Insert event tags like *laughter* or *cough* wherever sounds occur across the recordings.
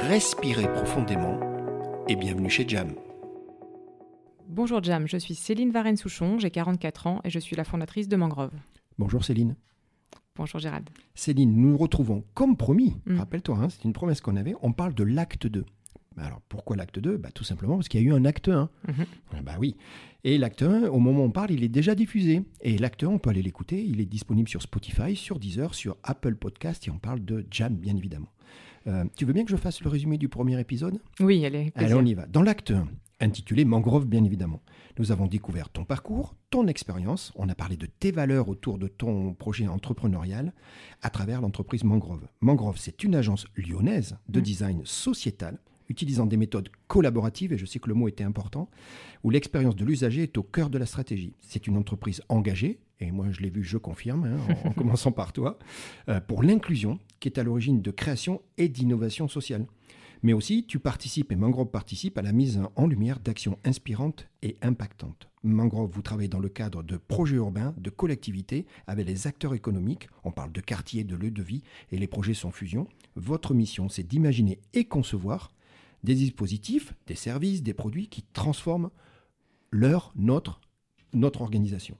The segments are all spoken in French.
respirez profondément et bienvenue chez Jam. Bonjour Jam, je suis Céline Varenne-Souchon, j'ai 44 ans et je suis la fondatrice de Mangrove. Bonjour Céline. Bonjour Gérald. Céline, nous nous retrouvons comme promis. Mm. Rappelle-toi, hein, c'est une promesse qu'on avait. On parle de l'acte 2. Bah Alors pourquoi l'acte 2 bah, Tout simplement parce qu'il y a eu un acte 1. Mhm. Ah Bah oui. Et l'acte 1, au moment où on parle, il est déjà diffusé. Et l'acte 1, on peut aller l'écouter. Il est disponible sur Spotify, sur Deezer, sur Apple Podcast. Et on parle de Jam, bien évidemment. Euh, tu veux bien que je fasse le résumé du premier épisode? Oui, allez. Allez, on y va. Dans l'acte 1, intitulé Mangrove, bien évidemment, nous avons découvert ton parcours, ton expérience. On a parlé de tes valeurs autour de ton projet entrepreneurial à travers l'entreprise Mangrove. Mangrove, c'est une agence lyonnaise de Mm. design sociétal utilisant des méthodes collaboratives, et je sais que le mot était important, où l'expérience de l'usager est au cœur de la stratégie. C'est une entreprise engagée, et moi je l'ai vu, je confirme, hein, en, en *laughs* commençant par toi, euh, pour l'inclusion qui est à l'origine de création et d'innovation sociale. Mais aussi, tu participes et Mangrove participe à la mise en lumière d'actions inspirantes et impactantes. Mangrove, vous travaillez dans le cadre de projets urbains, de collectivités, avec les acteurs économiques. On parle de quartiers, de lieux de vie, et les projets sont fusion. Votre mission, c'est d'imaginer et concevoir des dispositifs, des services, des produits qui transforment leur, notre, notre organisation.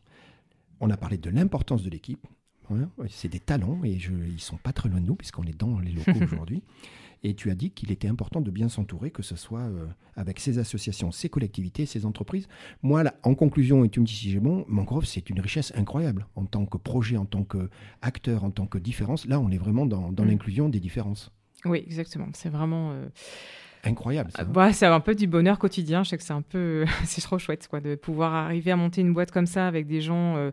On a parlé de l'importance de l'équipe. Hein, c'est des talents et je, ils sont pas très loin de nous puisqu'on est dans les locaux *laughs* aujourd'hui. Et tu as dit qu'il était important de bien s'entourer, que ce soit euh, avec ces associations, ces collectivités, ces entreprises. Moi, là, en conclusion, et tu me dis si j'ai bon, Mangrove, c'est une richesse incroyable en tant que projet, en tant qu'acteur, en tant que différence. Là, on est vraiment dans, dans Mm. l'inclusion des différences. Oui, exactement. C'est vraiment. euh, Incroyable, ça. hein. bah, c'est un peu du bonheur quotidien. Je sais que c'est un peu. *laughs* c'est trop chouette, quoi, de pouvoir arriver à monter une boîte comme ça avec des gens euh,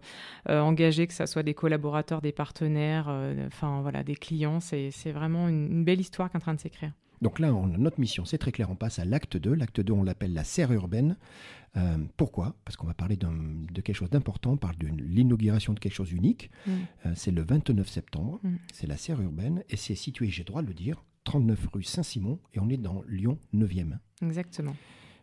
euh, engagés, que ce soit des collaborateurs, des partenaires, euh, enfin, voilà, des clients. C'est c'est vraiment une, une belle histoire qui est en train de s'écrire. Donc là, on notre mission, c'est très clair, on passe à l'acte 2. L'acte 2, on l'appelle la serre urbaine. Pourquoi? Parce qu'on va parler d'un- de quelque chose d'important, on parle de l'inauguration de quelque chose d'unique. Mm. C'est le 29 septembre, Mm. c'est la serre urbaine, et c'est situé, j'ai le droit de le dire, 39 rue Saint-Simon, et on est dans Lyon 9e. Exactement.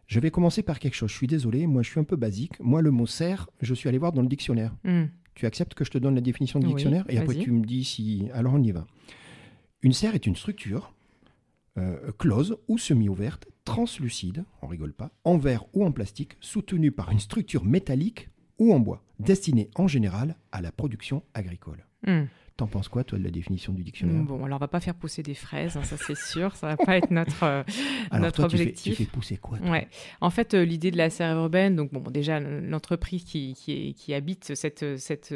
Je vais commencer par quelque chose, je suis désolé, moi je suis un peu basique. Moi, le mot serre, je suis allé voir dans le dictionnaire. Mm. Tu acceptes que je te donne la définition du Oui, dictionnaire Et après tu me dis si... Alors on y va. Une serre est une structure euh, close ou semi-ouverte, translucide, on rigole pas, en verre ou en plastique, soutenue par une structure métallique ou en bois, destinée en général à la production agricole. Mm. T'en penses quoi, toi, de la définition du dictionnaire? Bon, alors on va pas faire pousser des fraises, hein, ça c'est sûr. Ça va pas être notre, euh, Alors notre toi, tu fais, tu objectif. fais pousser quoi Ouais. En fait, euh, l'idée de la serre urbaine, donc bon, déjà l'entreprise qui, qui, habite cette, cette,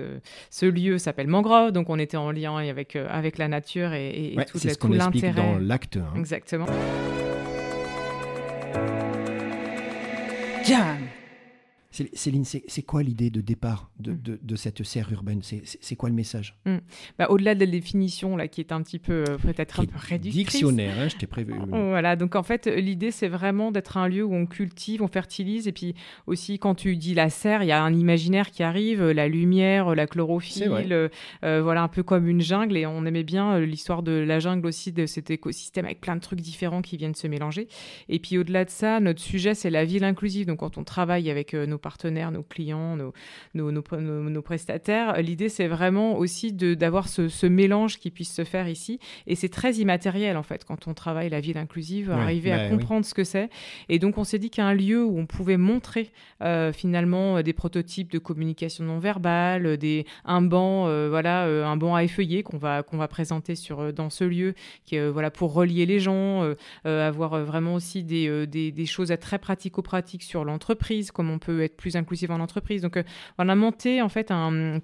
ce lieu s'appelle Mangrove, donc on était en lien avec, euh, avec la nature et, et- et Ouais, tout, C'est le- ce qu'on explique l'intérêt. dans l'acte 1. Exactement. Céline, c'est quoi l'idée de départ de, Mm. de- de cette serre urbaine? C'est- quoi le message? Bah, Au-delà de la définition là, qui est un petit peu euh, peut-être un peu réductrice. Dictionnaire, hein, je t'ai prévu. Voilà, donc en fait, l'idée, c'est vraiment d'être un lieu où on cultive, on fertilise, et puis aussi, quand tu dis la serre, il y a un imaginaire qui arrive, euh, la lumière, euh, la chlorophylle, euh, voilà, un peu comme une jungle, et on aimait bien l'histoire de la jungle aussi, de cet écosystème avec plein de trucs différents qui viennent se mélanger. Et puis au-delà de ça, notre sujet, c'est la ville inclusive, donc quand on travaille avec nos partenaires, nos clients, nos, nos, nos, nos- nos prestataires, l'idée, c'est vraiment aussi d'avoir ce, ce mélange qui puisse se faire ici, et c'est très immatériel en fait quand on travaille la ville inclusive, Ouais, arriver bah à oui. comprendre ce que c'est. Et donc on s'est dit qu'un lieu où on pouvait montrer euh, finalement euh, des prototypes de communication non verbale, euh, des un banc, euh, voilà, euh, un banc à effeuiller qu'on va qu'on va présenter sur dans ce lieu, qui est voilà pour relier les gens, avoir vraiment aussi des, des, des choses à très pratico-pratiques sur l'entreprise, comme on peut être plus inclusive en entreprise. Donc, on a monté en fait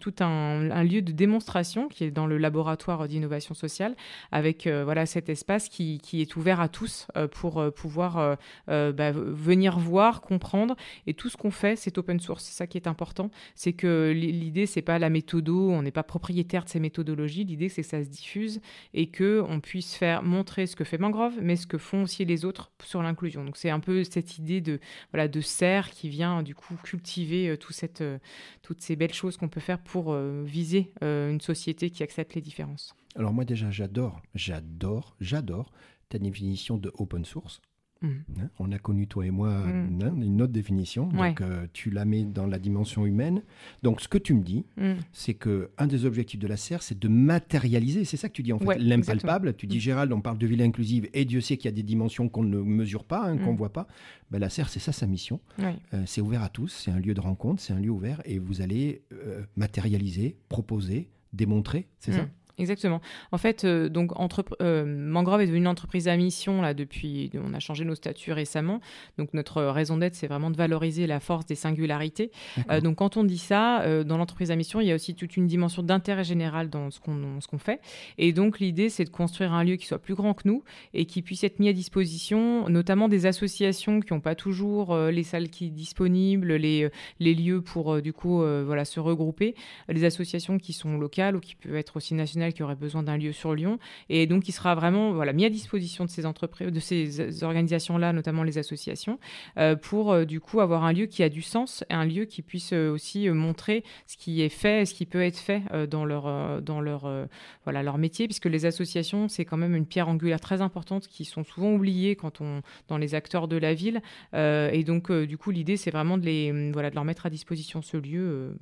tout un, lieu de démonstration qui est dans le laboratoire d'innovation sociale, avec voilà cet espace qui, est ouvert à tous pour pouvoir bah, venir voir, comprendre. Et tout ce qu'on fait, c'est open source. C'est ça qui est important. C'est que l'idée, c'est pas la méthodo, on n'est pas propriétaire de ces méthodologies. L'idée, c'est que ça se diffuse et que on puisse faire montrer ce que fait Mangrove, mais ce que font aussi les autres sur l'inclusion. Donc c'est un peu cette idée de voilà de serre qui vient du coup cultiver euh, euh, toutes ces belles choses qu'on peut faire pour euh, viser une société qui accepte les différences. Alors moi déjà j'adore, j'adore, j'adore ta définition de open source. Mm. Hein, on a connu, toi et moi, mm. hein, une autre définition. Donc, euh, tu la mets dans la dimension humaine. Donc, ce que tu me dis, mm. c'est que un des objectifs de la serre, c'est de matérialiser. C'est ça que tu dis, en fait, l'impalpable. Tu dis, Gérald, on parle de ville inclusive, et Dieu sait qu'il y a des dimensions qu'on ne mesure pas, hein, qu'on ne voit pas. Ben, la serre, c'est ça sa mission. Euh, c'est ouvert à tous, c'est un lieu de rencontre, c'est un lieu ouvert, et vous allez euh, matérialiser, proposer, démontrer, c'est ça? Exactement. En fait, euh, donc entre, euh, Mangrove est devenue une entreprise à mission là depuis. On a changé nos statuts récemment. Donc notre raison d'être, c'est vraiment de valoriser la force des singularités. Euh, donc quand on dit ça, dans l'entreprise à mission, il y a aussi toute une dimension d'intérêt général dans ce qu'on ce qu'on fait. Et donc l'idée, c'est de construire un lieu qui soit plus grand que nous et qui puisse être mis à disposition, notamment des associations qui n'ont pas toujours les salles qui disponibles, les les lieux pour du coup voilà se regrouper, les associations qui sont locales ou qui peuvent être aussi nationales qui aurait besoin d'un lieu sur Lyon. Et donc, il sera vraiment voilà, mis à disposition de ces entreprises, de ces organisations-là, notamment les associations, euh, pour euh, du coup avoir un lieu qui a du sens, et un lieu qui puisse euh, aussi montrer ce qui est fait, ce qui peut être fait dans leur, dans leur, voilà, leur métier, puisque les associations, c'est quand même une pierre angulaire très importante qui sont souvent oubliées quand on, dans les acteurs de la ville. et donc, du coup, l'idée, c'est vraiment de, les, voilà, de leur mettre à disposition ce lieu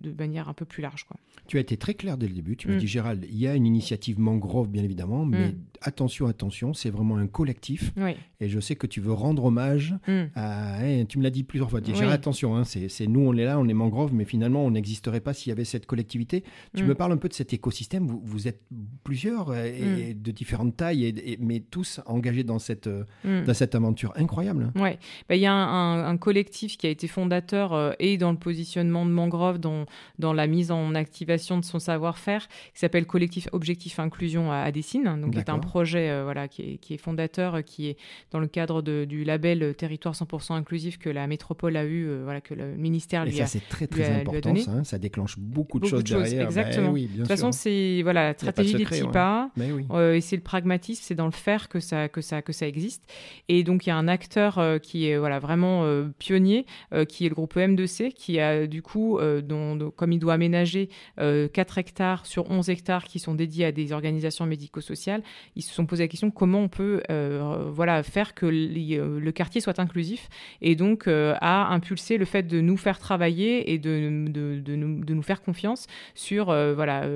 de manière un peu plus large. Quoi. Tu as été très clair dès le début. Tu m'as mm. dit, Gérald, il y a une initiative mangrove, bien évidemment, mais mm. Attention, attention, c'est vraiment un collectif. Et je sais que tu veux rendre hommage mm. à. Hein, tu me l'as dit plusieurs fois. Gérald, attention, hein, c'est nous, on est là, on est mangrove, mais finalement, on n'existerait pas s'il y avait cette collectivité. Tu me parles un peu de cet écosystème. Vous, vous êtes plusieurs euh, et, de différentes tailles, et, mais tous engagés dans cette, euh, dans cette aventure incroyable. Oui, bah, il y a un, collectif qui a été fondateur euh, et dans le positionnement de mangrove, dans, dans la mise en activation de son savoir-faire, qui s'appelle Collectif Objectif Inclusion à, à Dessine. Donc, un projet euh, voilà, qui est, qui, est, fondateur, euh, qui est dans le cadre de, du label Territoire 100% inclusif que la métropole a eu, euh, voilà, que le ministère lui, ça, a, c'est très, très important, ça, hein. ça, déclenche beaucoup de choses derrière. Exactement. Ben de toute façon, c'est voilà, la stratégie des petits pas, et c'est le pragmatisme, c'est dans le faire que ça, que, ça, que ça existe. Et donc, il y a un acteur qui est voilà, vraiment pionnier, qui est le groupe EM2C, qui a du coup, dont comme il doit aménager 4 euh, hectares sur 11 hectares qui sont dédiés à des organisations médico-sociales, ils se sont posé la question comment on peut euh, voilà, faire que euh, le quartier soit inclusif et donc a impulsé le fait de nous faire travailler et de, de, nous, de nous, faire confiance sur voilà,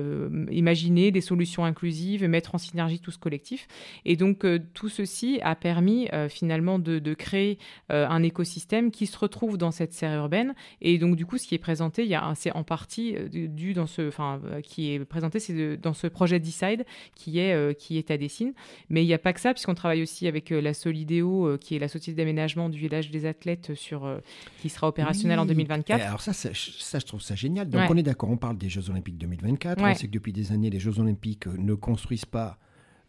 imaginer des solutions inclusives, mettre en synergie tout ce collectif. Et donc tout ceci a permis finalement de, créer un écosystème qui se retrouve dans cette serre urbaine. Et donc du coup, ce qui est présenté, c'est en partie euh, dû dans ce, enfin, euh, qui est présenté, c'est dans ce projet Decide qui est euh, qui est à Mais il n'y a pas que ça, puisqu'on travaille aussi avec la Solidéo, qui est la société d'aménagement du village des athlètes, sur qui sera opérationnelle en 2024. alors ça, ça, je trouve ça génial. Donc on est d'accord, on parle des Jeux Olympiques 2024. On sait que depuis des années, les Jeux Olympiques ne construisent pas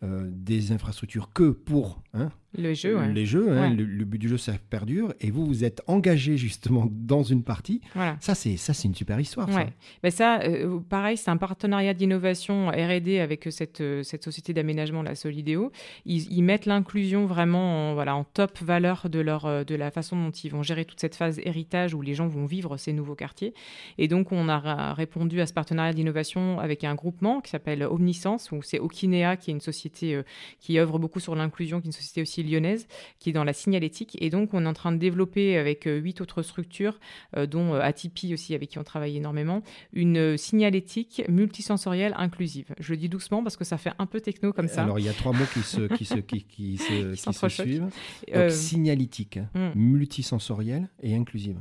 des infrastructures que pour hein, le jeu, Les jeux, hein, le, but du jeu, ça perdure. Et vous, vous êtes engagé justement dans une partie. Ça, c'est ça, c'est une super histoire. Ça, ben ça euh, pareil, c'est un partenariat d'innovation R&D avec cette, euh, cette société d'aménagement, la Solidéo. Ils, mettent l'inclusion vraiment en, voilà, en top valeur de, leur, euh, de la façon dont ils vont gérer toute cette phase héritage où les gens vont vivre ces nouveaux quartiers. Et donc, on a répondu à ce partenariat d'innovation avec un groupement qui s'appelle Omniscience, où c'est Okinea, qui est une société qui œuvre beaucoup sur l'inclusion, qui est une société aussi lyonnaise, qui est dans la signalétique. Et donc, on est en train de développer avec euh, huit autres structures, euh, dont euh, Atipi aussi, avec qui on travaille énormément, une signalétique multisensorielle inclusive. Je le dis doucement parce que ça fait un peu techno comme ça. Alors, il y a trois mots qui se, qui se, qui, qui se, *laughs* qui se suivent. Donc, signalétique, hmm. multisensorielle et inclusive.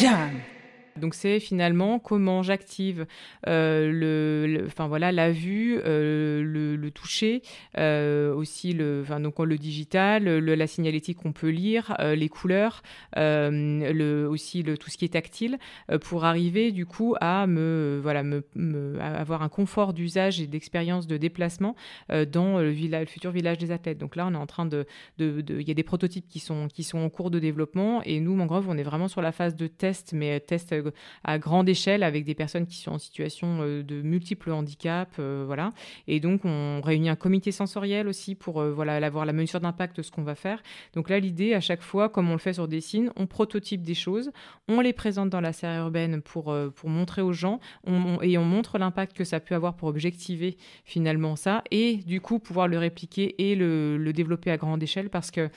John, Donc c'est finalement comment j'active euh, le, enfin voilà la vue, euh, le, toucher, euh, aussi le, donc le digital, la signalétique qu'on peut lire, les couleurs, le, aussi le tout ce qui est tactile, pour arriver du coup à me voilà me, avoir un confort d'usage et d'expérience de déplacement dans le, futur village des athlètes. Donc là on est en train de, il de, y a des prototypes qui sont qui sont en cours de développement et nous Mangrove on est vraiment sur la phase de test mais test à grande échelle avec des personnes qui sont en situation euh, de multiples handicaps, euh, voilà. Et donc on réunit un comité sensoriel aussi pour euh, voilà avoir la mesure d'impact de ce qu'on va faire. Donc là l'idée à chaque fois, comme on le fait sur Dessine, on prototype des choses, on les présente dans la série urbaine pour pour montrer aux gens et on montre l'impact que ça peut avoir pour objectiver finalement ça et du coup pouvoir le répliquer et le, le développer à grande échelle parce que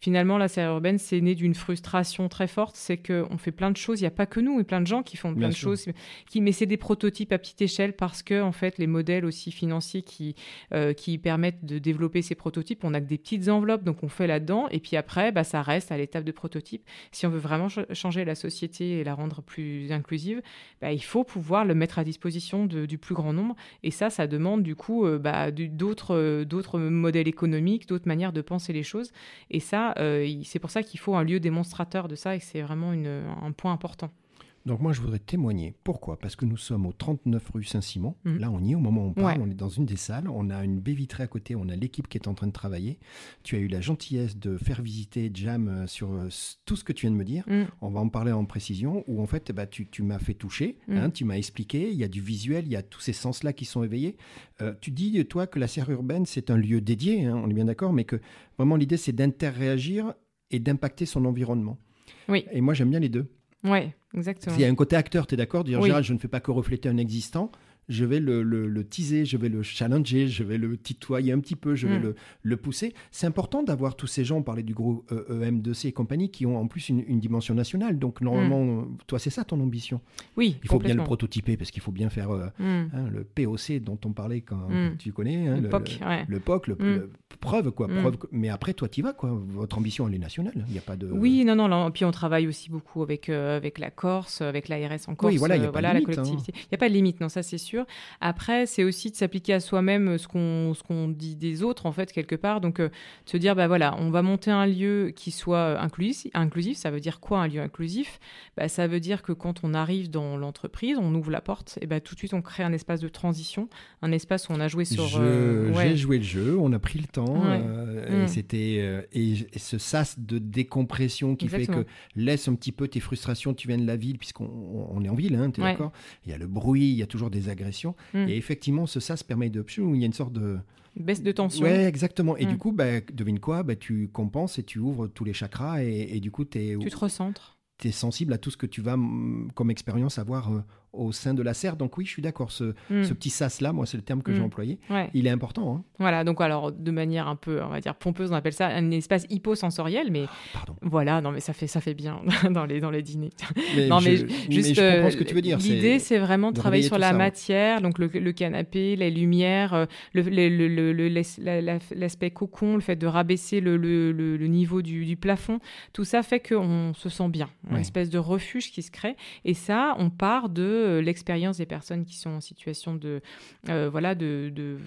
finalement la série urbaine c'est né d'une frustration très forte, c'est qu'on fait plein de choses, il n'y a pas que nous, et plein de gens qui font plein de choses, qui, mais c'est des prototypes à petite échelle parce que en fait les modèles aussi financiers qui, euh, qui permettent de développer ces prototypes, on a que des petites enveloppes, donc on fait là-dedans, et puis après, bah, ça reste à l'étape de prototype. Si on veut vraiment changer la société et la rendre plus inclusive, bah, il faut pouvoir le mettre à disposition du plus grand nombre, et ça, ça demande du coup euh, bah, d'autres d'autres modèles économiques, d'autres manières de penser les choses, et ça, euh, c'est pour ça qu'il faut un lieu démonstrateur de ça, et c'est vraiment une, un point important. Donc moi, je voudrais témoigner. Pourquoi? Parce que nous sommes au 39 rue Saint-Simon. Mhm. Là, on y est au moment où on parle. On est dans une des salles. On a une baie vitrée à côté. On a l'équipe qui est en train de travailler. Tu as eu la gentillesse de faire visiter Jam euh, sur euh, tout ce que tu viens de me dire. Mhm. On va en parler en précision. Où en fait, bah, tu, m'as fait toucher. Mhm. Hein, tu m'as expliqué. Il y a du visuel. Il y a tous ces sens-là qui sont éveillés. Euh, tu dis, toi, que la serre urbaine, c'est un lieu dédié. Hein, on est bien d'accord. Mais que vraiment, l'idée, c'est d'interréagir et d'impacter son environnement. Oui. Et moi, j'aime bien les deux. Oui, exactement. Il y a un côté acteur, tu es d'accord Dire, oui. je ne fais pas que refléter un existant, je vais le, le, teaser, je vais le challenger, je vais le titoyer un petit peu, je vais mm. le, le, pousser. C'est important d'avoir tous ces gens, on parlait du groupe EM2C et compagnie, qui ont en plus une, dimension nationale. Donc normalement, mm. toi, c'est ça ton ambition? Oui. Il faut bien le prototyper parce qu'il faut bien faire euh, mm. hein, le POC dont on parlait quand tu connais. Hein, le, POC, le, POC, le, preuve quoi. Preuve, mais après, toi, tu vas quoi. Votre ambition, elle est nationale. Il n'y a pas de. Oui, non, non. puis on travaille aussi beaucoup avec, euh, avec la Corse, avec l'ARS en Corse. Oui, voilà, il n'y a, voilà, la collectivité. Il n'y a pas de limite, non, ça c'est sûr. Après, c'est aussi de s'appliquer à soi-même ce qu'on ce qu'on dit des autres, en fait, quelque part. Donc, euh, de se dire, bah voilà, on va monter un lieu qui soit inclusif. inclusif ça veut dire quoi un lieu inclusif? Bah, Ça veut dire que quand on arrive dans l'entreprise, on ouvre la porte, et bah, tout de suite, on crée un espace de transition, un espace où on a joué sur. Euh, j'ai joué le jeu, on a pris le temps, euh, et mm. c'était. et, ce sas de décompression qui fait que laisse un petit peu tes frustrations, tu viens de la ville, puisqu'on est en ville, hein, tu es d'accord? Il y a le bruit, il y a toujours des agressions. Mm. Et effectivement, ce ça se permet de... Il y a une sorte de... Baisse de tension. Ouais, exactement. Et du mm. coup, bah, devine quoi? Bah, Tu compenses et tu ouvres tous les chakras et, du coup, es, tu te recentres. Tu es sensible à tout ce que tu vas, comme expérience, avoir euh, au sein de la serre. Donc oui, je suis d'accord. Ce, hmm. ce, petit sas-là, moi, c'est le terme que j'ai hmm. employé. Il est important. Hein. Voilà, donc alors, de manière un peu, on va dire, pompeuse, on appelle ça un espace hyposensoriel, mais Pardon. voilà, non, mais ça fait, ça fait bien *laughs* dans les, dans les dîners. non, mais juste, je comprends ce que tu veux dire. L'idée, c'est vraiment de travailler sur la matière, donc le, le, canapé, les lumières, euh, l'aspect cocon, le fait de rabaisser le, le niveau du, du, plafond, tout ça fait qu'on se sent bien, une espèce de refuge qui se crée. Et ça, on part de euh, l'expérience des personnes qui sont en situation de, euh, voilà, de,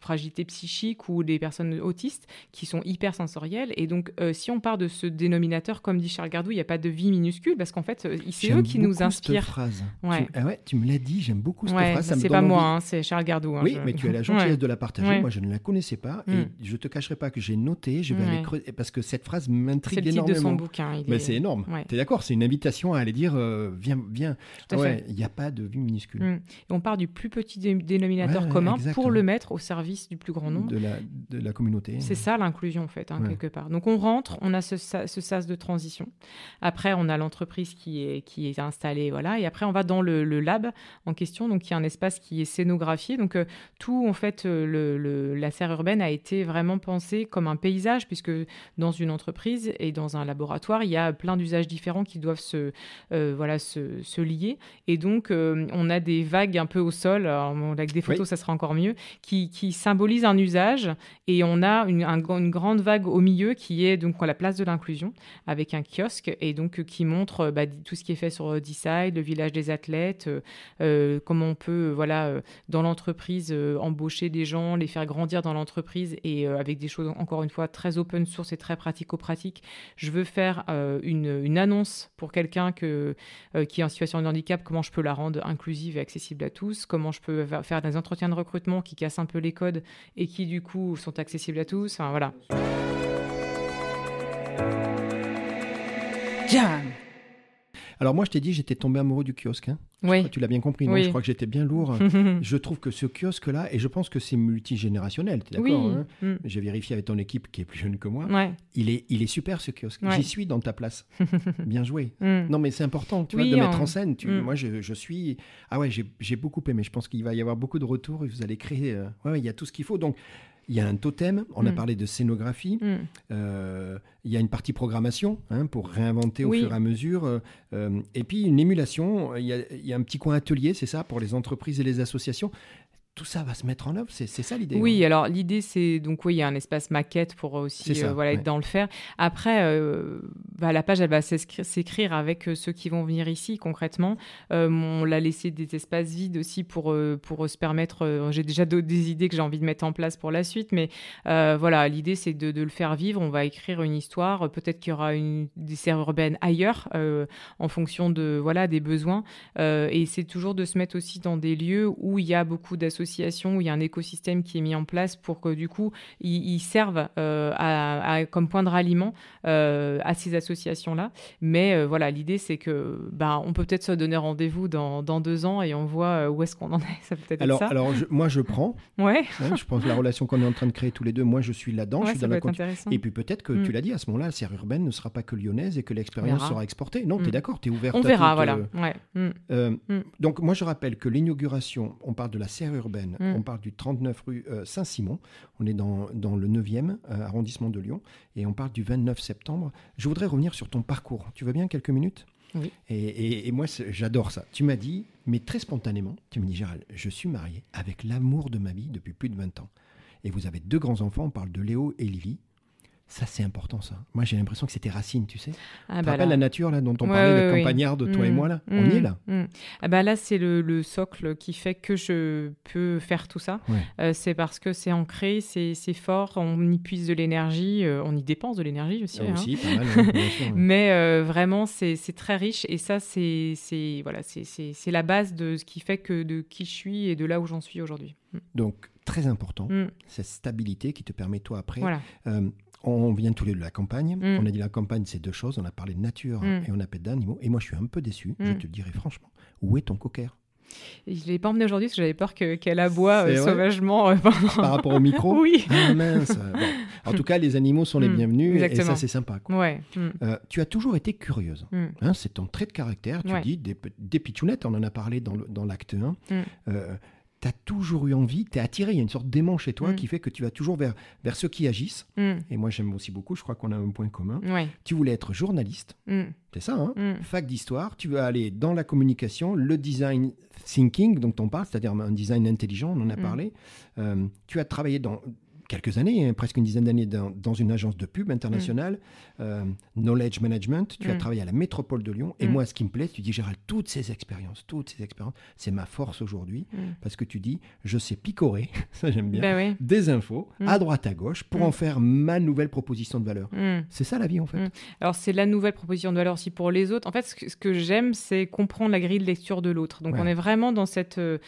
fragilité psychique ou des personnes autistes qui sont hypersensorielles. Et donc, euh, si on part de ce dénominateur, comme dit Charles Gardou, il n'y a pas de vie minuscule parce qu'en fait, c'est eux qui nous inspirent. Cette phrase. Ouais. Tu, ah ouais, tu me l'as dit, j'aime beaucoup cette phrase. C'est pas moi, hein, c'est Charles Gardou. Hein, oui, mais tu as la gentillesse de la partager. Moi, je ne la connaissais pas et mm. je te cacherai pas que j'ai noté, je vais aller creuser parce que cette phrase m'intrigue énormément. C'est le titre de son bouquin. Mais c'est énorme. Tu es d'accord C'est une invitation à aller dire viens, viens. Il n'y a pas de vie minuscule. Et on part du plus petit dénominateur commun pour le mettre au service du plus grand nombre. De la, de la communauté. C'est ça l'inclusion, en fait, hein, quelque part. Donc on rentre, on a ce, ce, sas de transition. Après, on a l'entreprise qui est, qui est installée, voilà. Et après, on va dans le, lab en question, donc qui est un espace qui est scénographié. Donc euh, tout, en fait, euh, le, la serre urbaine a été vraiment pensée comme un paysage, puisque dans une entreprise et dans un laboratoire, il y a plein d'usages différents qui doivent se, euh, voilà, se, se lier. Et donc, on a des vagues un peu au sol, avec des photos, ça sera encore mieux, qui, qui symbolisent un usage. Et on a une, une, grande vague au milieu qui est donc à la place de l'inclusion, avec un kiosque, et donc qui montre bah, tout ce qui est fait sur Decide, le village des athlètes, comment on peut, voilà, dans l'entreprise, embaucher des gens, les faire grandir dans l'entreprise, et avec des choses, encore une fois, très open source et très pratico-pratiques. Je veux faire une, une, annonce pour quelqu'un que, qui est en situation de handicap, comment je peux la rendre inclusive et accessible à tous, comment je peux faire des entretiens de recrutement qui cassent un peu les codes et qui du coup sont accessibles à tous. Enfin voilà. Alors moi, je t'ai dit, j'étais tombé amoureux du kiosque. Hein. Oui. tu l'as bien compris, je crois que j'étais bien lourd. *laughs* je trouve que ce kiosque-là, et je pense que c'est multigénérationnel, tu es d'accord hein? Mm. J'ai vérifié avec ton équipe qui est plus jeune que moi. Il, est, il est super ce kiosque. J'y suis dans ta place. *laughs* bien joué. Mm. Non, mais c'est important, tu vois, de mettre en scène. Tu, mm. Moi, je, je, suis. Ah ouais, j'ai beaucoup aimé. Je pense qu'il va y avoir beaucoup de retours et vous allez créer. Euh, ouais, il y a tout ce qu'il faut. Donc, il y a un totem, on a mm. parlé de scénographie, mm. euh, il y a une partie programmation hein, pour réinventer au fur et à mesure, euh, euh, et puis une émulation, il y, a, il y, a, un petit coin atelier, c'est ça, pour les entreprises et les associations tout ça va se mettre en œuvre. C'est ça l'idée. Oui, alors l'idée, c'est donc oui, il y a un espace maquette pour aussi euh, voilà, être dans le faire. Après, euh, bah, la page, elle va s'écrire avec euh, ceux qui vont venir ici concrètement. on l'a laissé des espaces vides aussi pour, pour se permettre. J'ai déjà des idées que j'ai envie de mettre en place pour la suite, mais voilà, l'idée, c'est de, de, le faire vivre. On va écrire une histoire. Peut-être qu'il y aura une, des serres urbaines ailleurs en fonction de voilà des besoins. et c'est toujours de se mettre aussi dans des lieux où il y a beaucoup d'associations où il y a un écosystème qui est mis en place pour que du coup, ils, servent euh, à, comme point de ralliement euh, à ces associations-là. Mais euh, voilà, l'idée, c'est que bah, on peut peut-être se donner rendez-vous dans, dans, deux ans et on voit où est-ce qu'on en est. *laughs* Ça peut être alors, ça. alors moi, je prends. Ouais. Hein, je pense que la relation qu'on est en train de créer tous les deux, moi, je suis là-dedans. je suis dans la Et puis peut-être que tu mm. l'as dit, à ce moment-là, la serre urbaine ne sera pas que lyonnaise et que l'expérience sera exportée. Non, tu es mm. d'accord, tu es ouvert. On verra, voilà. Ouais. Mm. Donc moi, je rappelle que l'inauguration, on parle de la serre urbaine, on parle du 39 rue euh, Saint-Simon. On est dans, dans le 9e euh, arrondissement de Lyon et on parle du 29 septembre. Je voudrais revenir sur ton parcours. Tu veux bien quelques minutes? Oui. Et, et, moi, j'adore ça. Tu m'as dit, mais très spontanément, tu me dis, Gérald, je suis marié avec l'amour de ma vie depuis plus de 20 ans. Et vous avez deux grands enfants, on parle de Léo et Lily. Ça, c'est important, ça. Moi, j'ai l'impression que c'était Racine, tu sais. Ah, tu bah rappelles la nature, là, dont on parlait, le campagnard de toi et mm. moi, là On y est, là mm. ah bah Là, c'est le, socle qui fait que je peux faire tout ça. Euh, c'est parce que c'est ancré, c'est fort, on y puise de l'énergie, euh, on y dépense de l'énergie aussi. Ah, aussi, pas mal, hein, *laughs* Mais euh, vraiment, c'est très riche. Et ça, c'est voilà, la base de ce qui fait que de qui je suis et de là où j'en suis aujourd'hui. Donc, très important, cette stabilité qui te permet, toi, après... Voilà on vient tous les deux de la campagne. Mm. On a dit la campagne, c'est deux choses. On a parlé de nature mm. et on a parlé d'animaux. Et moi, je suis un peu déçu, je mm. te dirais franchement. Où est ton cocker? Je ne l'ai pas emmené aujourd'hui parce que j'avais peur qu'elle aboie euh, sauvagement. Euh, Par rapport au micro *laughs* Oui. Ah, mince. En tout cas, les animaux sont les bienvenus et ça, c'est sympa. Ouais. Euh, tu as toujours été curieuse. Hein, c'est ton trait de caractère. Tu dis des, des pitchounettes, on en a parlé dans l'acte 1 tu as toujours eu envie, tu es attiré, il y a une sorte d'aimant chez toi mm. qui fait que tu vas toujours vers, vers ceux qui agissent. Mm. Et moi, j'aime aussi beaucoup, je crois qu'on a un point commun. Tu voulais être journaliste, mm. c'est ça, hein fac d'histoire, tu veux aller dans la communication, le design thinking dont on parle, c'est-à-dire un design intelligent, on en a parlé. Euh, tu as travaillé dans quelques années, hein, presque une dizaine d'années dans, une agence de pub internationale, mm. euh, Knowledge Management. Tu as mm. travaillé à la métropole de Lyon. Et mm. moi, ce qui me plaît, tu dis, Gérald, toutes ces expériences, toutes ces expériences, c'est ma force aujourd'hui. Parce que tu dis, je sais picorer, *laughs* ça j'aime bien, ben des infos à droite, à gauche, pour en faire ma nouvelle proposition de valeur. C'est ça la vie, en fait. Alors, c'est la nouvelle proposition de valeur aussi pour les autres. En fait, ce que, j'aime, c'est comprendre la grille de lecture de l'autre. Donc, on est vraiment dans cette, euh,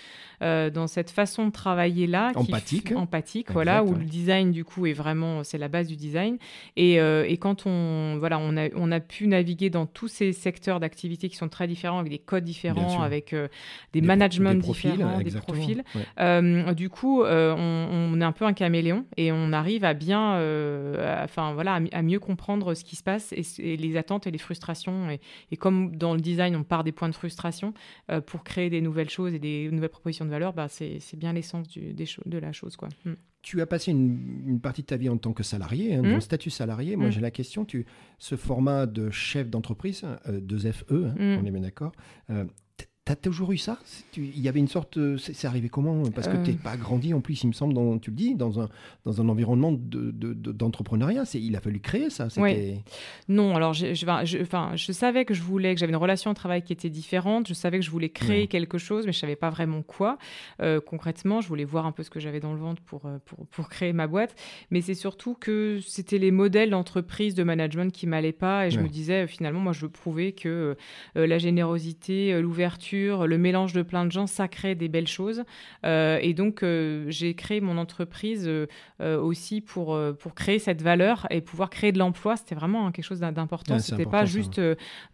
euh, dans cette façon de travailler là. Empathique. empathique, voilà, où design du coup est vraiment c'est la base du design. Et, euh, et, quand on voilà on a on a pu naviguer dans tous ces secteurs d'activité qui sont très différents avec des codes différents avec euh, des, managements différents des profils euh, du coup on, est un peu un caméléon et on arrive à bien enfin voilà à, mieux comprendre ce qui se passe et, les attentes et les frustrations. Et, et, comme dans le design on part des points de frustration pour créer des nouvelles choses et des nouvelles propositions de valeur bah c'est bien l'essence de la chose quoi. Hmm tu as passé une, partie de ta vie en tant que salarié, hein, mmh. statut salarié. Moi, mmh. j'ai la question, tu, ce format de chef d'entreprise, euh, de FE, hein, mmh. on est bien d'accord, euh, as toujours eu ça Il y avait une sorte. C'est arrivé comment Parce que tu n'es pas grandi en plus, il me semble, dans, tu le dis, dans un, dans un environnement d'entrepreneuriat. De, il a fallu créer ça. Non, alors je, je, enfin, je savais que je voulais, que j'avais une relation au travail qui était différente. Je savais que je voulais créer quelque chose, mais je savais pas vraiment quoi. concrètement, je voulais voir un peu ce que j'avais dans le ventre pour, pour, pour créer ma boîte. Mais c'est surtout que c'était les modèles d'entreprise, de management qui m'allaient pas. Et je me disais, finalement, moi, je veux prouver que la générosité, l'ouverture, le mélange de plein de gens, ça crée des belles choses. Euh, et donc, euh, j'ai créé mon entreprise euh, aussi pour, pour créer cette valeur et pouvoir créer de l'emploi. C'était vraiment quelque chose d'important. Ce c'était pas juste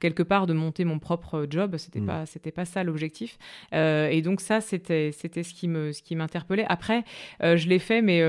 quelque part de monter mon propre job. C'était mm. pas c'était pas ça l'objectif. et donc ça, c'était c'était ce qui me ce qui m'interpellait. Après, je l'ai fait, mais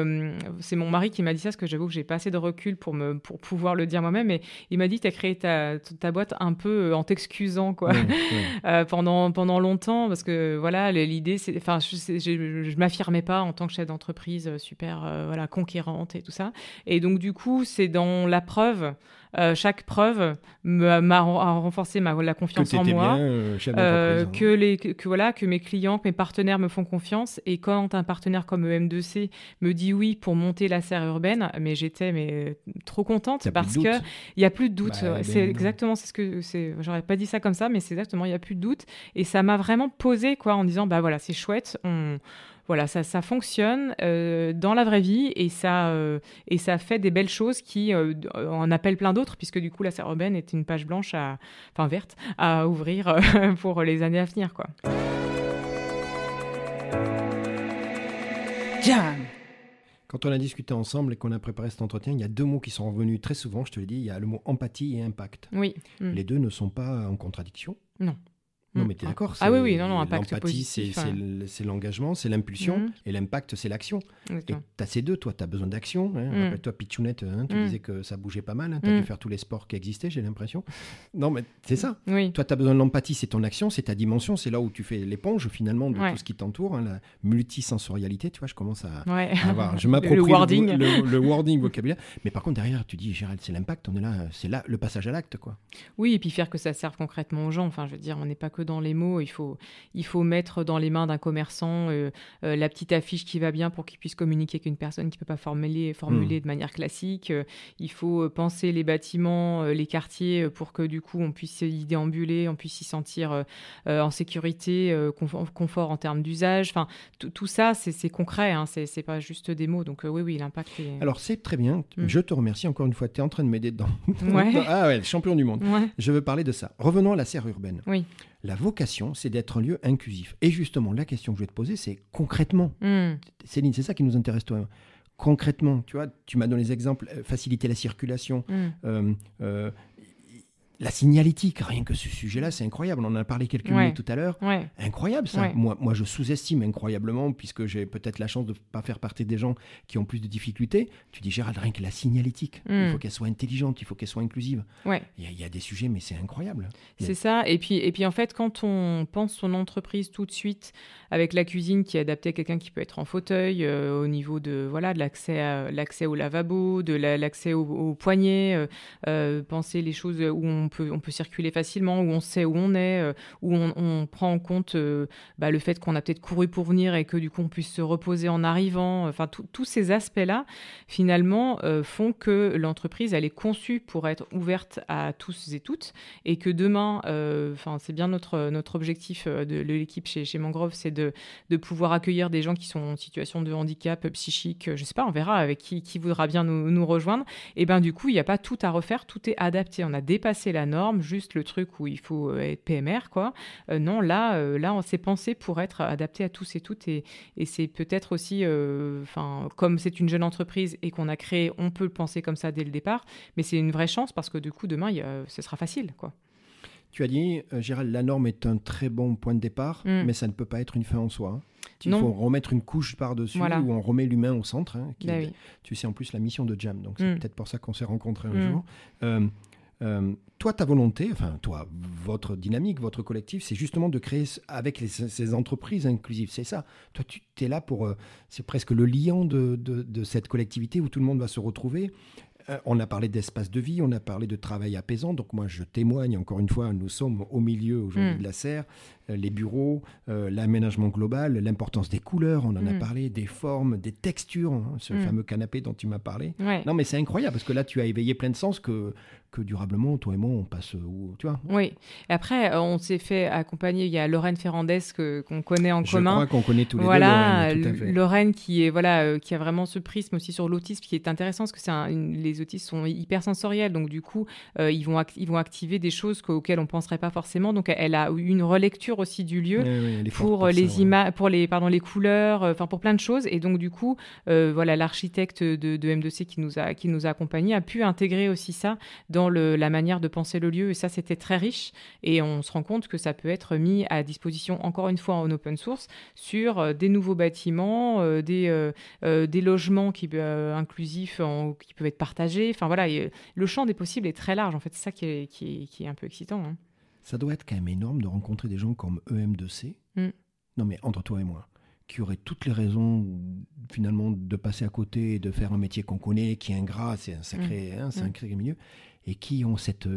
c'est mon mari qui m'a dit ça, parce que j'avoue que j'ai pas assez de recul pour me pour pouvoir le dire moi-même. Mais il m'a dit, tu as créé ta, ta boîte un peu en t'excusant, quoi, *laughs* pendant pendant longtemps, parce que voilà, l'idée, c'est, enfin, je, je, m'affirmais pas en tant que chef d'entreprise euh, super, euh, voilà, conquérante et tout ça. Et donc, du coup, c'est dans la preuve euh, chaque preuve m'a renforcé ma, la confiance en moi, euh, euh, hein. que, les, que, voilà, que mes clients, que mes partenaires me font confiance. Et quand un partenaire comme EM2C me dit oui pour monter la serre urbaine, mais j'étais mais trop contente parce que il y a plus de doute. Bah, c'est ben exactement c'est ce que c'est. J'aurais pas dit ça comme ça, mais c'est exactement il y a plus de doute. Et ça m'a vraiment posé quoi en disant bah voilà c'est chouette. On voilà, ça, ça fonctionne euh, dans la vraie vie et ça, euh, et ça fait des belles choses qui euh, en appellent plein d'autres, puisque du coup, la serre urbaine est une page blanche, à, enfin verte, à ouvrir *laughs* pour les années à venir. Quoi. Quand on a discuté ensemble et qu'on a préparé cet entretien, il y a deux mots qui sont revenus très souvent, je te l'ai dit, il y a le mot empathie et impact. Oui. Mm. Les deux ne sont pas en contradiction. Non. Non, mais tu es d'accord. Ah oui, oui, non, non, impact positif. C'est l'engagement, c'est l'impulsion, mm. et l'impact, c'est l'action. Et tu as ces deux, toi, tu as besoin d'action. Hein. Mm. Rappelle-toi, Pichounette, hein, tu mm. disais que ça bougeait pas mal, hein. tu as dû faire tous les sports qui existaient, j'ai l'impression. *laughs* Non, mais c'est ça. Oui. Toi, tu as besoin de l'empathie, c'est ton action, c'est ta dimension, c'est là où tu fais l'éponge, finalement, de tout ce qui t'entoure, la multisensorialité, tu vois, je commence à, avoir. Je *laughs* m'approprie le, wording. Le, *laughs* wording, vocabulaire. Mais par contre, derrière, tu dis, Gérald, c'est l'impact, on est là, c'est là le passage à l'acte, quoi. Oui, et puis faire que ça serve concrètement aux gens. Enfin, je veux dire, on n'est pas que dans les mots, il faut il faut mettre dans les mains d'un commerçant euh, euh, la petite affiche qui va bien pour qu'il puisse communiquer avec une personne qui ne peut pas formuler, formuler hmm. de manière classique. Euh, il faut penser les bâtiments, les quartiers pour que du coup on puisse y déambuler, on puisse y sentir en sécurité, confort, en termes d'usage. Enfin, tout ça, c'est concret, hein, c'est pas juste des mots. Donc oui, oui, l'impact est... Alors c'est très bien. Hmm. Je te remercie encore une fois. Tu es en train de m'aider dedans. Ouais. *laughs* ah ouais, champion du monde. Je veux parler de ça. Revenons à la serre urbaine. Oui. La vocation, c'est d'être un lieu inclusif. Et justement, la question que je vais te poser, c'est concrètement. Hmm. Céline, c'est ça qui nous intéresse, toi. Concrètement, tu vois, tu m'as donné des exemples, euh, faciliter la circulation, hmm. euh, euh, la signalétique, rien que ce sujet-là, c'est incroyable. On en a parlé quelques minutes tout à l'heure. Incroyable ça. Moi, moi, je sous-estime incroyablement, puisque j'ai peut-être la chance de ne pas faire partie des gens qui ont plus de difficultés. Tu dis, Gérald, rien que la signalétique, il hmm. faut qu'elle soit intelligente, il faut qu'elle soit inclusive. Il y, a des sujets, mais c'est incroyable. C'est ça. Et puis, et puis, en fait, quand on pense son entreprise tout de suite avec la cuisine qui est adaptée à quelqu'un qui peut être en fauteuil, euh, au niveau de voilà de l'accès l'accès au lavabo, de l'accès au, au, poignet, euh, euh, penser les choses où on on peut, circuler facilement, où on sait où on est, euh, où on, prend en compte euh, bah, le fait qu'on a peut-être couru pour venir et que du coup on puisse se reposer en arrivant. Enfin, tous ces aspects-là, finalement, euh, font que l'entreprise, elle est conçue pour être ouverte à tous et toutes et que demain, c'est bien notre, objectif de, l'équipe chez, Mangrove, c'est de, pouvoir accueillir des gens qui sont en situation de handicap psychique, je sais pas, on verra avec qui, qui voudra bien nous, nous rejoindre. Et ben du coup, il n'y a pas tout à refaire, tout est adapté. On a dépassé la norme, juste le truc où il faut euh, être PMR, quoi. Euh, non, là, euh, là, on s'est pensé pour être adapté à tous et toutes, et, et c'est peut-être aussi, enfin, comme c'est une jeune entreprise et qu'on a créé, on peut le penser comme ça dès le départ, mais c'est une vraie chance parce que du coup, demain, ce sera facile, quoi. Tu as dit, Gérald, la norme est un très bon point de départ, mm. mais ça ne peut pas être une fin en soi. Hein. Il faut remettre une couche par-dessus où on remet l'humain au centre. Hein, bah Tu sais, en plus, la mission de Jam. Donc, c'est mm. peut-être pour ça qu'on s'est rencontrés un mm. jour. Euh, toi, ta volonté, enfin, toi, votre dynamique, votre collectif, c'est justement de créer avec ces entreprises inclusives. C'est ça. Toi, tu es là pour. Euh, c'est presque le liant de, de, cette collectivité où tout le monde va se retrouver. Euh, on a parlé d'espace de vie, on a parlé de travail apaisant. Donc moi, je témoigne, encore une fois, nous sommes au milieu aujourd'hui Mm. de la serre. Euh, les bureaux, euh, l'aménagement global, l'importance des couleurs, on en a Mm. parlé, des formes, des textures, hein, ce Mm. fameux canapé dont tu m'as parlé. Ouais. Non, mais c'est incroyable parce que là, tu as éveillé plein de sens que, que durablement, toi et moi, on passe où, tu vois. Oui. Et après, euh, on s'est fait accompagner. Il y a Lorraine Ferrandez que- qu'on connaît en Je commun. crois qu'on connaît tous les voilà, deux Lorraine, tout à fait. Lorraine qui est voilà euh, qui a vraiment ce prisme aussi sur l'autisme qui est intéressant parce que c'est un- une- les autistes sont hyper sensoriels donc du coup euh, ils vont ils vont activer des choses auxquelles on penserait pas forcément donc elle a eu une relecture aussi du lieu pour, pour les ça, ouais. images, pour les pardon les couleurs, euh, enfin pour plein de choses. Et donc du coup, euh, voilà, l'architecte de, de M2C qui nous a qui nous a accompagnés a pu intégrer aussi ça dans le, la manière de penser le lieu. Et ça, c'était très riche. Et on se rend compte que ça peut être mis à disposition encore une fois en open source sur euh, des nouveaux bâtiments, euh, des euh, euh, des logements qui euh, inclusifs en- qui peuvent être partagés. Enfin voilà, et, euh, le champ des possibles est très large. En fait, c'est ça qui est, qui est, qui est un peu excitant. hein. Ça doit être quand même énorme de rencontrer des gens comme EM2C. Mm. Non, mais entre toi et moi, qui auraient toutes les raisons, finalement, de passer à côté et de faire un métier qu'on connaît, qui est ingrat, c'est un sacré, hein, c'est un Mm. sacré milieu, et qui ont cette.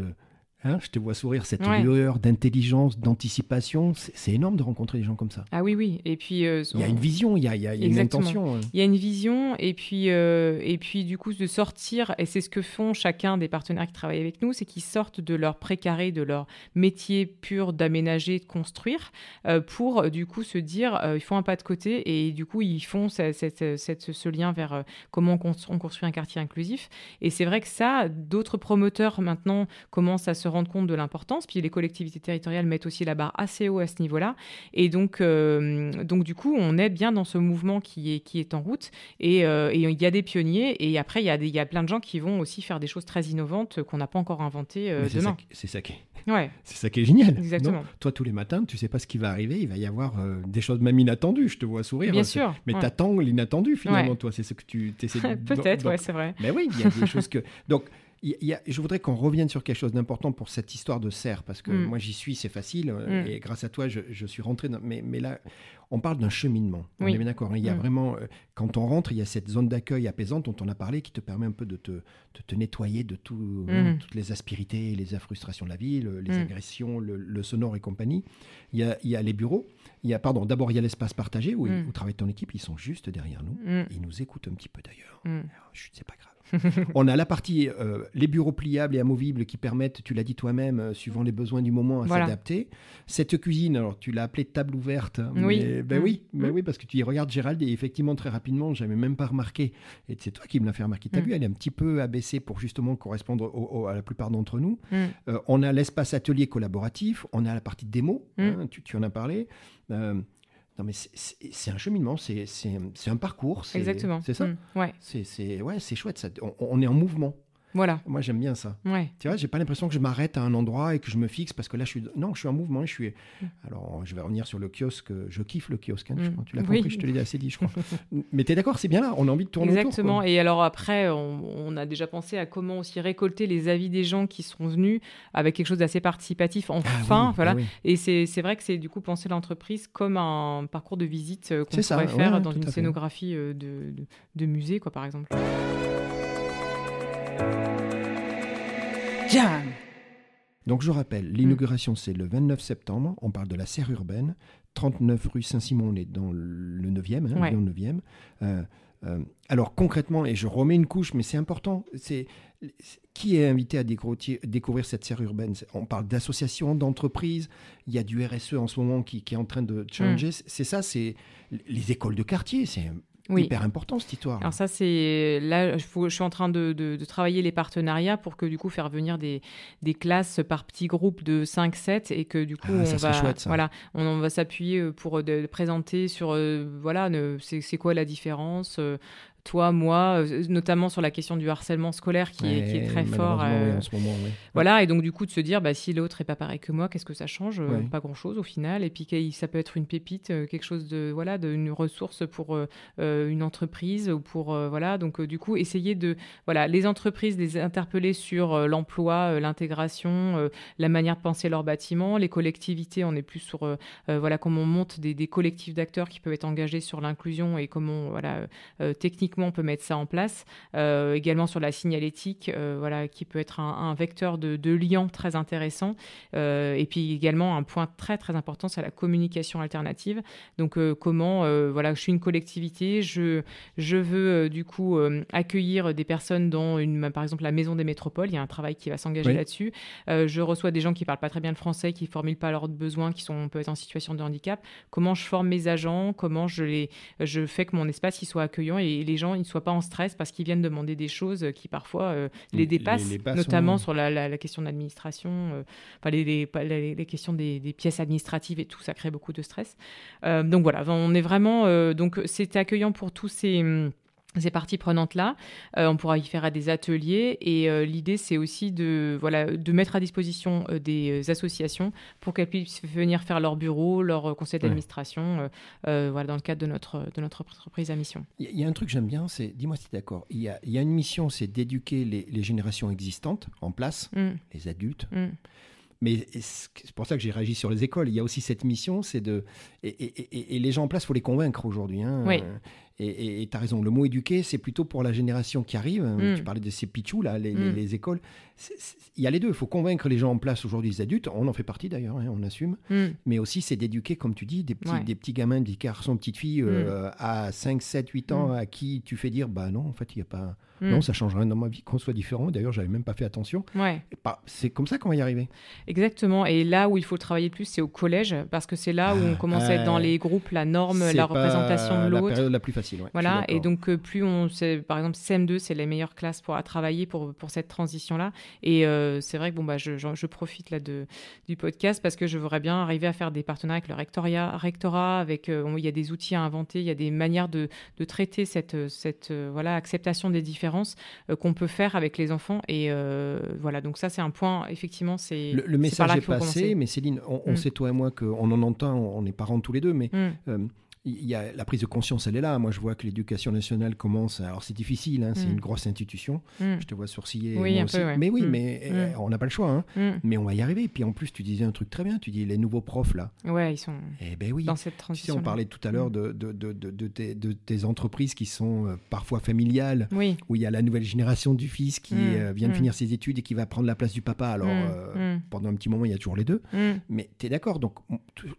Hein, je te vois sourire, cette Ouais. lueur d'intelligence, d'anticipation. C'est énorme de rencontrer des gens comme ça. Ah oui, oui. Et puis euh, Il y a une vision, il y a, il y a- une intention. hein. Il y a une vision et puis, euh, et puis du coup de sortir, et c'est ce que font chacun des partenaires qui travaillent avec nous, c'est qu'ils sortent de leur précaré, de leur métier pur d'aménager, de construire, euh, pour du coup se dire, ils font un pas de côté et du coup ils font ce, cette- cette- ce lien vers comment on construit un quartier inclusif. Et c'est vrai que ça, d'autres promoteurs maintenant commencent à se rendre compte de l'importance, puis les collectivités territoriales mettent aussi la barre assez haut à ce niveau-là. Et donc, euh, donc du coup, on est bien dans ce mouvement qui est, qui est en route. Et euh, il y a des pionniers. Et après, il y, a des- y a plein de gens qui vont aussi faire des choses très innovantes qu'on n'a pas encore inventées euh, Mais c'est ça demain. C'est ça, qui est- Ouais, *laughs* c'est ça qui est génial. Exactement. non Toi, tous les matins, tu sais pas ce qui va arriver. Il va y avoir des choses même inattendues. Je te vois sourire. bien sûr. Mais Ouais. t'attends l'inattendu finalement, Ouais. toi. C'est ce que tu essaies *laughs* de. Peut-être, ouais, c'est vrai. Mais oui, il y a des *laughs* choses que. Donc, il y a- je voudrais qu'on revienne sur quelque chose d'important pour cette histoire de serre, parce que Mm. moi j'y suis, c'est facile, euh, Mm. et grâce à toi, je, je suis rentré. Dans... Mais, mais là, on parle d'un cheminement. On Oui. est bien d'accord. hein. Il y a Mm. vraiment, euh, quand on rentre, il y a cette zone d'accueil apaisante dont on a parlé, qui te permet un peu de te, de te nettoyer de tout, Mm. toutes les aspérités, les frustrations de la vie, le- les agressions, le, le sonore et compagnie. Il y a, il y a les bureaux. Il y a, pardon, d'abord il y a l'espace partagé où, où travaille ton équipe. Ils sont juste derrière nous. Ils nous écoutent un petit peu d'ailleurs. Alors, c'est pas grave. *laughs* on a la partie, euh, les bureaux pliables et amovibles qui permettent, tu l'as dit toi-même, euh, suivant les besoins du moment, à Voilà. s'adapter. Cette cuisine, alors tu l'as appelée table ouverte. hein, Oui. ben Mm. oui, ben Mm. oui, parce que tu y regardes Gérald et effectivement très rapidement, j'avais même pas remarqué. Et c'est toi qui me l'as fait remarquer. T'as Mm. vu, elle est un petit peu abaissée pour justement correspondre au- au- à la plupart d'entre nous. Mm. Euh, on a l'espace atelier collaboratif, on a la partie démo, hein, tu, tu en as parlé. Non mais c'est- un cheminement, c'est un parcours. c'est- Exactement. C'est ça? Mm. Ouais, c'est, ouais, chouette. Ça. On, on est en mouvement. Voilà. Moi, j'aime bien ça. Ouais. Tu vois, j'ai pas l'impression que je m'arrête à un endroit et que je me fixe parce que là, je suis. Non, je suis en mouvement. Je suis. Mm. Alors, je vais revenir sur le kiosque. Je kiffe le kiosque. hein, je Mm. crois. Tu l'as Oui. compris, je te l'ai assez dit, je crois. *laughs* Mais t'es d'accord, c'est bien là. On a envie de tourner Exactement. autour. Et alors après, on, on a déjà pensé à comment aussi récolter les avis des gens qui sont venus avec quelque chose d'assez participatif Ah enfin. oui, voilà. ah oui. Et c'est vrai que c'est du coup penser l'entreprise comme un parcours de visite euh, qu'on ça, pourrait faire ouais, dans une scénographie euh, de, de, de musée, quoi, par exemple. Jam. Donc, je rappelle, l'inauguration, c'est le 29 septembre. On parle de la serre urbaine. 39 rue Saint-Simon, on est dans le 9e. hein, Ouais. dans le 9e. Euh, euh, alors, concrètement, et je remets une couche, mais c'est important, c'est qui est invité à découvrir, cette serre urbaine? On parle d'associations, d'entreprises. Il y a du RSE en ce moment qui, qui est en train de challenger. C'est- C'est ça, c'est les écoles de quartier. C'est Oui. hyper important cette histoire. Alors ça, c'est là, je suis en train de, de- de travailler les partenariats pour que du coup faire venir des, des classes par petits groupes de 5-7 et que du coup Ah, on va chouette, voilà, on, on va s'appuyer euh, pour euh, de, présenter sur euh, voilà, c'est c'est quoi la différence. euh, toi, moi, euh, notamment sur la question du harcèlement scolaire qui, est, qui est Ouais, très fort. oui, euh, en ce moment, oui. Voilà, et donc du coup de se dire, bah, si l'autre est pas pareil que moi, qu'est-ce que ça change Euh, Ouais. Pas grand-chose au final. Et puis ça peut être une pépite, quelque chose de voilà, de, une ressource pour euh, une entreprise ou pour euh, voilà. Donc du coup essayer de voilà les entreprises les interpeller sur l'emploi, l'intégration, la manière de penser leur bâtiment. Les collectivités, on est plus sur voilà comment on monte des, des collectifs d'acteurs qui peuvent être engagés sur l'inclusion et comment voilà techniquement techniquement on peut mettre ça en place. également sur la signalétique, voilà, qui peut être un, vecteur de, de, lien très intéressant. et puis également un point très très important, c'est la communication alternative. Donc comment, voilà, je suis une collectivité, je, je veux du coup accueillir des personnes dans une, par exemple la maison des métropoles. Il y a un travail qui va s'engager là-dessus. je reçois des gens qui parlent pas très bien le français, qui formulent pas leurs besoins, qui sont peut-être en situation de handicap. Comment je forme mes agents? Comment je les, je fais que mon espace il soit accueillant et les gens ils ne soient pas en stress parce qu'ils viennent demander des choses qui parfois euh, les dépassent, notamment sur la, la, question de l'administration, euh, enfin, les, les, les, questions des, des, pièces administratives et tout, ça crée beaucoup de stress. Euh, donc voilà, on est vraiment donc c'est accueillant pour tous ces hum, ces parties prenantes-là. Euh, on pourra y faire des ateliers et euh, l'idée, c'est aussi de, voilà, de mettre à disposition euh, des associations pour qu'elles puissent venir faire leur bureau, leur conseil d'administration, voilà, dans le cadre de notre, de notre entreprise à mission. Il y, a un truc que j'aime bien, c'est, dis-moi si tu es d'accord, il y a, y a, une mission, c'est d'éduquer les, générations existantes en place, mmh. les adultes. Mmh. Mais c'est pour ça que j'ai réagi sur les écoles. Il y a aussi cette mission, c'est de. Et, les gens en place, il faut les convaincre aujourd'hui. Hein. Oui. Et tu as raison, le mot éduquer, c'est plutôt pour la génération qui arrive. Mm. Tu parlais de ces pitchous, là, les, mm. écoles. Il y a les deux. Il faut convaincre les gens en place aujourd'hui, les adultes. On en fait partie d'ailleurs, hein, on assume. Mm. Mais aussi, c'est d'éduquer, comme tu dis, des petits, des petits gamins, des garçons, petites filles euh, à 5, 7, 8 ans à qui tu fais dire bah non, en fait, il n'y a pas. Non, ça change rien dans ma vie qu'on soit différent. D'ailleurs, j'avais même pas fait attention. Ouais. C'est comme ça qu'on va y arriver. Exactement. Et là où il faut travailler le plus, c'est au collège, parce que c'est là où on ah, commence à être dans les groupes, la norme, la représentation de l'autre. La période la plus facile. Voilà, et donc euh, plus on, par exemple CM2, c'est les meilleures classes pour à travailler pour pour cette transition là. Et euh, c'est vrai que bon bah je, je, profite là de du podcast parce que je voudrais bien arriver à faire des partenariats avec le rectorat, rectorat avec euh, il y a des outils à inventer, il y a des manières de, de traiter cette cette voilà acceptation des différences qu'on peut faire avec les enfants. Et voilà, donc ça c'est un point effectivement c'est le, message est, passé, mais Céline, on, mm. sait toi et moi qu'on en entend, on est parents tous les deux, mais mm il y a, la prise de conscience, elle est là. Moi, je vois que l'éducation nationale commence. Alors, c'est difficile, hein, c'est mm. une grosse institution. Mm. Je te vois sourciller. Oui, Mais oui, mm. mais eh, on n'a pas le choix. Hein. Mais on va y arriver. Puis en plus, tu disais un truc très bien. Tu dis les nouveaux profs, là. Ouais, ils sont eh ben oui. dans cette transition. Tu sais, on parlait tout à l'heure de, de, de, de, tes, de, tes, entreprises qui sont euh, parfois familiales, oui. où il y a la nouvelle génération du fils qui euh, vient de finir ses études et qui va prendre la place du papa. Alors, euh, pendant un petit moment, il y a toujours les deux. Mais tu es d'accord. Donc,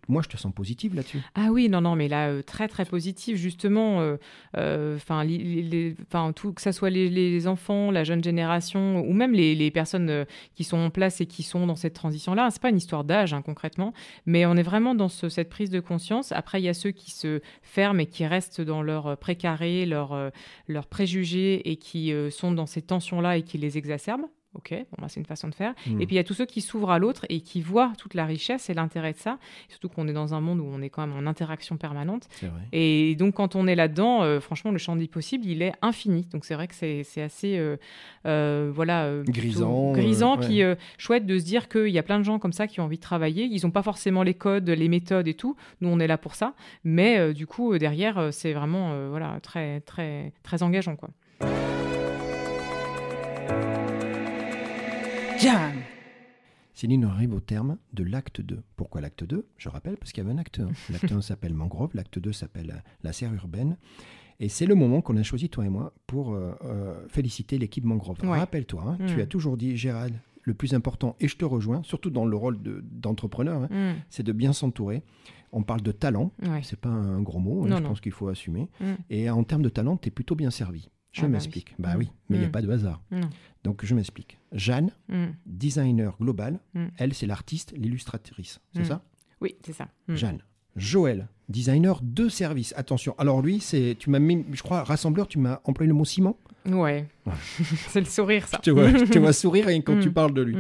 moi, je te sens positive là-dessus. Ah oui, non, non, mais là, très, très positive justement, euh, euh, enfin, tout que ça soit les, enfants, la jeune génération ou même les, personnes euh, qui sont en place et qui sont dans cette transition-là. C'est pas une histoire d'âge hein, concrètement, mais on est vraiment dans cette prise de conscience. Après, il y a ceux qui se ferment et qui restent dans leur précaré, leurs leur préjugés et qui sont dans ces tensions-là et qui les exacerbent. Ok, bon, bah, c'est une façon de faire. Hmm. Et puis il y a tous ceux qui s'ouvrent à l'autre et qui voient toute la richesse et l'intérêt de ça. Surtout qu'on est dans un monde où on est quand même en interaction permanente. Et donc quand on est là-dedans, euh, franchement, le champ des possibles, il est infini. Donc c'est vrai que c'est assez, euh, euh, voilà, grisant, grisant puis chouette de se dire qu'il y a plein de gens comme ça qui ont envie de travailler. Ils n'ont pas forcément les codes, les méthodes et tout. Nous, on est là pour ça. Mais du coup, derrière, c'est vraiment, voilà, très, très, très engageant, quoi. Céline, arrive au terme de l'acte 2. Pourquoi l'acte 2 Je rappelle, parce qu'il y avait un acte 1. L'acte 1 s'appelle Mangrove, l'acte 2 s'appelle La serre urbaine. Et c'est le moment qu'on a choisi, toi et moi, pour euh, euh, féliciter l'équipe Mangrove. Rappelle-toi, hein, tu mm. as toujours dit, Gérald, le plus important, et je te rejoins, surtout dans le rôle d'entrepreneur, hein, mm. c'est de bien s'entourer. On parle de talent, c'est pas un gros mot, hein, je pense qu'il faut assumer. Mm. Et en termes de talent, tu es plutôt bien servi. Je ah bah m'explique. Bah oui, mais il n'y a pas de hasard. Donc je m'explique. Jeanne, mm. designer global, mm. elle c'est l'artiste, l'illustratrice. C'est mm. ça? Oui, c'est ça. Jeanne. Joël, designer de service. Attention. Alors lui, c'est, tu m'as mis, je crois, rassembleur, tu m'as employé le mot ciment? Ouais. *laughs* c'est le sourire, ça. Je te vois, *laughs* sourire quand tu parles de lui.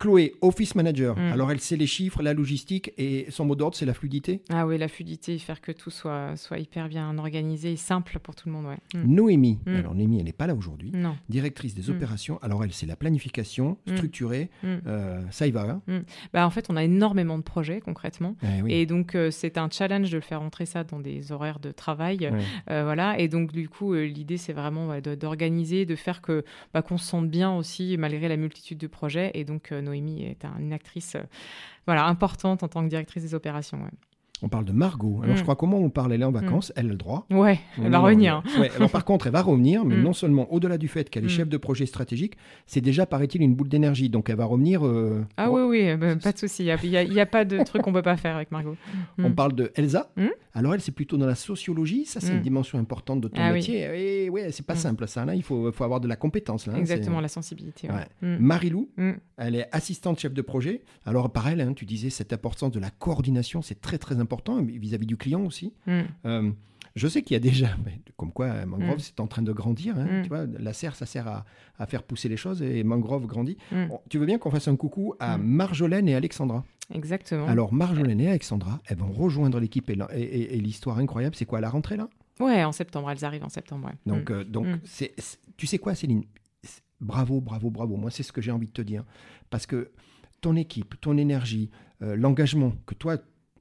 Chloé, Office Manager. Mm. Alors, elle sait les chiffres, la logistique et son mot d'ordre, c'est la fluidité Ah oui, la fluidité, faire que tout soit, soit hyper bien organisé et simple pour tout le monde. Ouais. Mm. Noémie, mm. alors Noémie, elle n'est pas là aujourd'hui. Directrice des opérations. Alors, elle, c'est la planification structurée. Euh, ça y va. Hein bah, en fait, on a énormément de projets concrètement. Eh et donc, euh, c'est un challenge de faire entrer ça dans des horaires de travail. Euh, voilà. Et donc, du coup, l'idée, c'est vraiment d'organiser, de, faire que bah, qu'on se sente bien aussi, malgré la multitude de projets. Et donc, Noémie est une actrice euh, voilà, importante en tant que directrice des opérations. On parle de Margot. Alors, Mm. je crois comment on parle, elle est en vacances, elle a le droit. Ouais, elle va revenir. mais- ouais, alors, par contre, elle va revenir, mais Mm. non seulement au-delà du fait qu'elle est Mm. chef de projet stratégique, c'est déjà, paraît-il, une boule d'énergie. Donc, elle va revenir. euh, Ah oui, oui, bah, pas de souci. Il n'y a, a pas de truc qu'on peut pas faire avec Margot. on Mm. parle de Elsa. Mm. Alors, elle, c'est plutôt dans la sociologie. Ça, c'est Mm. une dimension importante de ton Ah oui. métier. Et ouais, c'est pas Mm. simple, ça. Là, il faut, faut avoir de la compétence. Là, hein, Exactement, la sensibilité. ouais. Ouais. Mm. Marilou, Mm. elle est assistante chef de projet. Alors, par elle, hein, tu disais cette importance de la coordination, c'est très, très important vis-à-vis du client aussi. Mm. Euh, je sais qu'il y a déjà, *laughs* mais comme quoi euh, Mangrove, Mm. c'est en train de grandir. hein, Mm. Tu vois, la serre, ça sert à, à faire pousser les choses et Mangrove grandit. Mm. Bon, tu veux bien qu'on fasse un coucou à. Marjolaine et Alexandra? Exactement. Alors, Marjolaine et Alexandra, elles vont rejoindre l'équipe et, la- et- et- et l'histoire incroyable, c'est quoi à la rentrée là? Ouais, en septembre, elles arrivent en septembre. ouais. Donc, euh, donc c'est, c'est- tu sais quoi, Céline? Bravo, bravo, bravo. Moi, c'est ce que j'ai envie de te dire. Parce que ton équipe, ton énergie, euh, l'engagement que toi,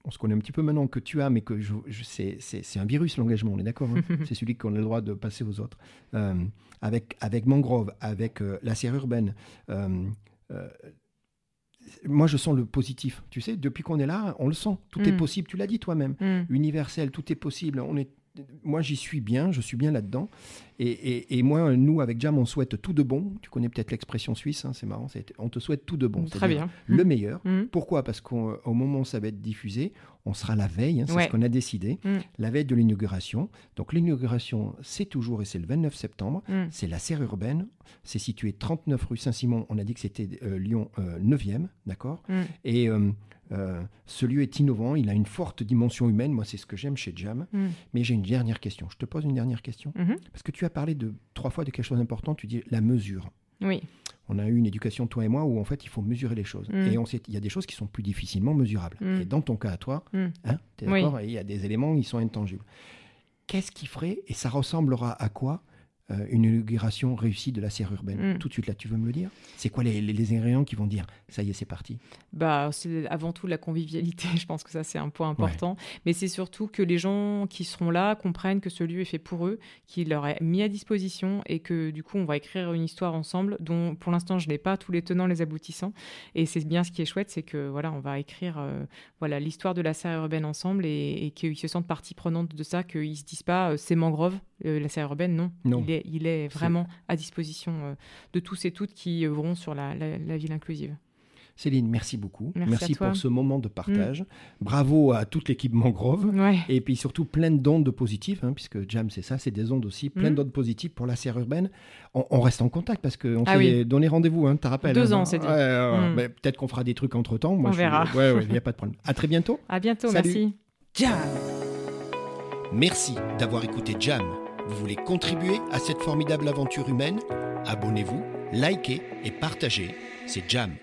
on se connaît un petit peu maintenant, que tu as, mais que je, je- c'est, c'est- c'est un virus, l'engagement, on est d'accord hein *laughs* C'est celui qu'on a le droit de passer aux autres. Euh, avec, avec Mangrove, avec euh, la serre urbaine. euh, moi, je sens le positif. Tu sais, depuis qu'on est là, on le sent. Tout est Mm. possible. Tu l'as dit toi-même Mm. universel, tout est possible. On est, moi, j'y suis bien, je suis bien là-dedans. Et, et- et moi, nous, avec Jam, on souhaite tout de bon. Tu connais peut-être l'expression suisse, hein, c'est marrant. c'est- on te souhaite tout de bon. Très bien. Le meilleur. Mm. Pourquoi? Parce qu'au au moment où ça va être diffusé, on sera la veille, hein, c'est Ouais. ce qu'on a décidé, Mm. la veille de l'inauguration. Donc l'inauguration, c'est toujours, et c'est le 29 septembre, Mm. c'est la serre urbaine. C'est situé 39 rue Saint-Simon. On a dit que c'était euh, Lyon euh, 9e, d'accord Mm. Et euh, euh, ce lieu est innovant, il a une forte dimension humaine. Moi, c'est ce que j'aime chez Jam. Mais j'ai une dernière question. Je te pose une dernière question. Mhm. Parce que tu as parlé de trois fois de quelque chose d'important. Tu dis la mesure. Oui. On a eu une éducation, toi et moi, où en fait, il faut mesurer les choses. Mm. Et on sait, il y a des choses qui sont plus difficilement mesurables. Mm. Et dans ton cas à toi, Mm. hein, tu es Oui. d'accord Il y a des éléments, ils sont intangibles. Qu'est-ce qui ferait, et ça ressemblera à quoi euh, une inauguration réussie de la serre urbaine Mm. Tout de suite, là, tu veux me le dire? C'est quoi les, les- les ingrédients qui vont dire ça y est, c'est parti? Bah, c'est avant tout la convivialité. *laughs* Je pense que ça, c'est un point important. Mais c'est surtout que les gens qui seront là comprennent que ce lieu est fait pour eux, qu'il leur est mis à disposition et que du coup, on va écrire une histoire ensemble dont, pour l'instant, je n'ai pas tous les tenants, les aboutissants. Et c'est bien ce qui est chouette, c'est que voilà, on va écrire euh, voilà l'histoire de la serre urbaine ensemble et, et qu'ils se sentent partie prenante de ça, qu'ils se disent pas euh, c'est mangrove, la serre urbaine. Non, Non. Il, est, il est vraiment à disposition euh, de tous et toutes qui œuvront sur la, la- la ville inclusive. Céline, merci beaucoup. Merci. Mm. pour ce moment de partage. Bravo à toute l'équipe Mangrove. Ouais. Et puis surtout plein d'ondes positives, hein, puisque Jam c'est ça, c'est des ondes aussi, plein Mhm. d'ondes positives pour la serre urbaine. On, on reste en contact parce qu'on Ah s'est oui. donné rendez-vous, hein, tu te rappelles Deux hein, ans, c'est dit. Ouais, ouais, ouais. Mais Peut-être qu'on fera des trucs entre temps. On verra. Ouais, ouais, il n'y a pas de problème. À très bientôt. À bientôt, Salut. merci. Jam Merci d'avoir écouté Jam. Vous voulez contribuer à cette formidable aventure humaine? Abonnez-vous, likez et partagez. C'est Jam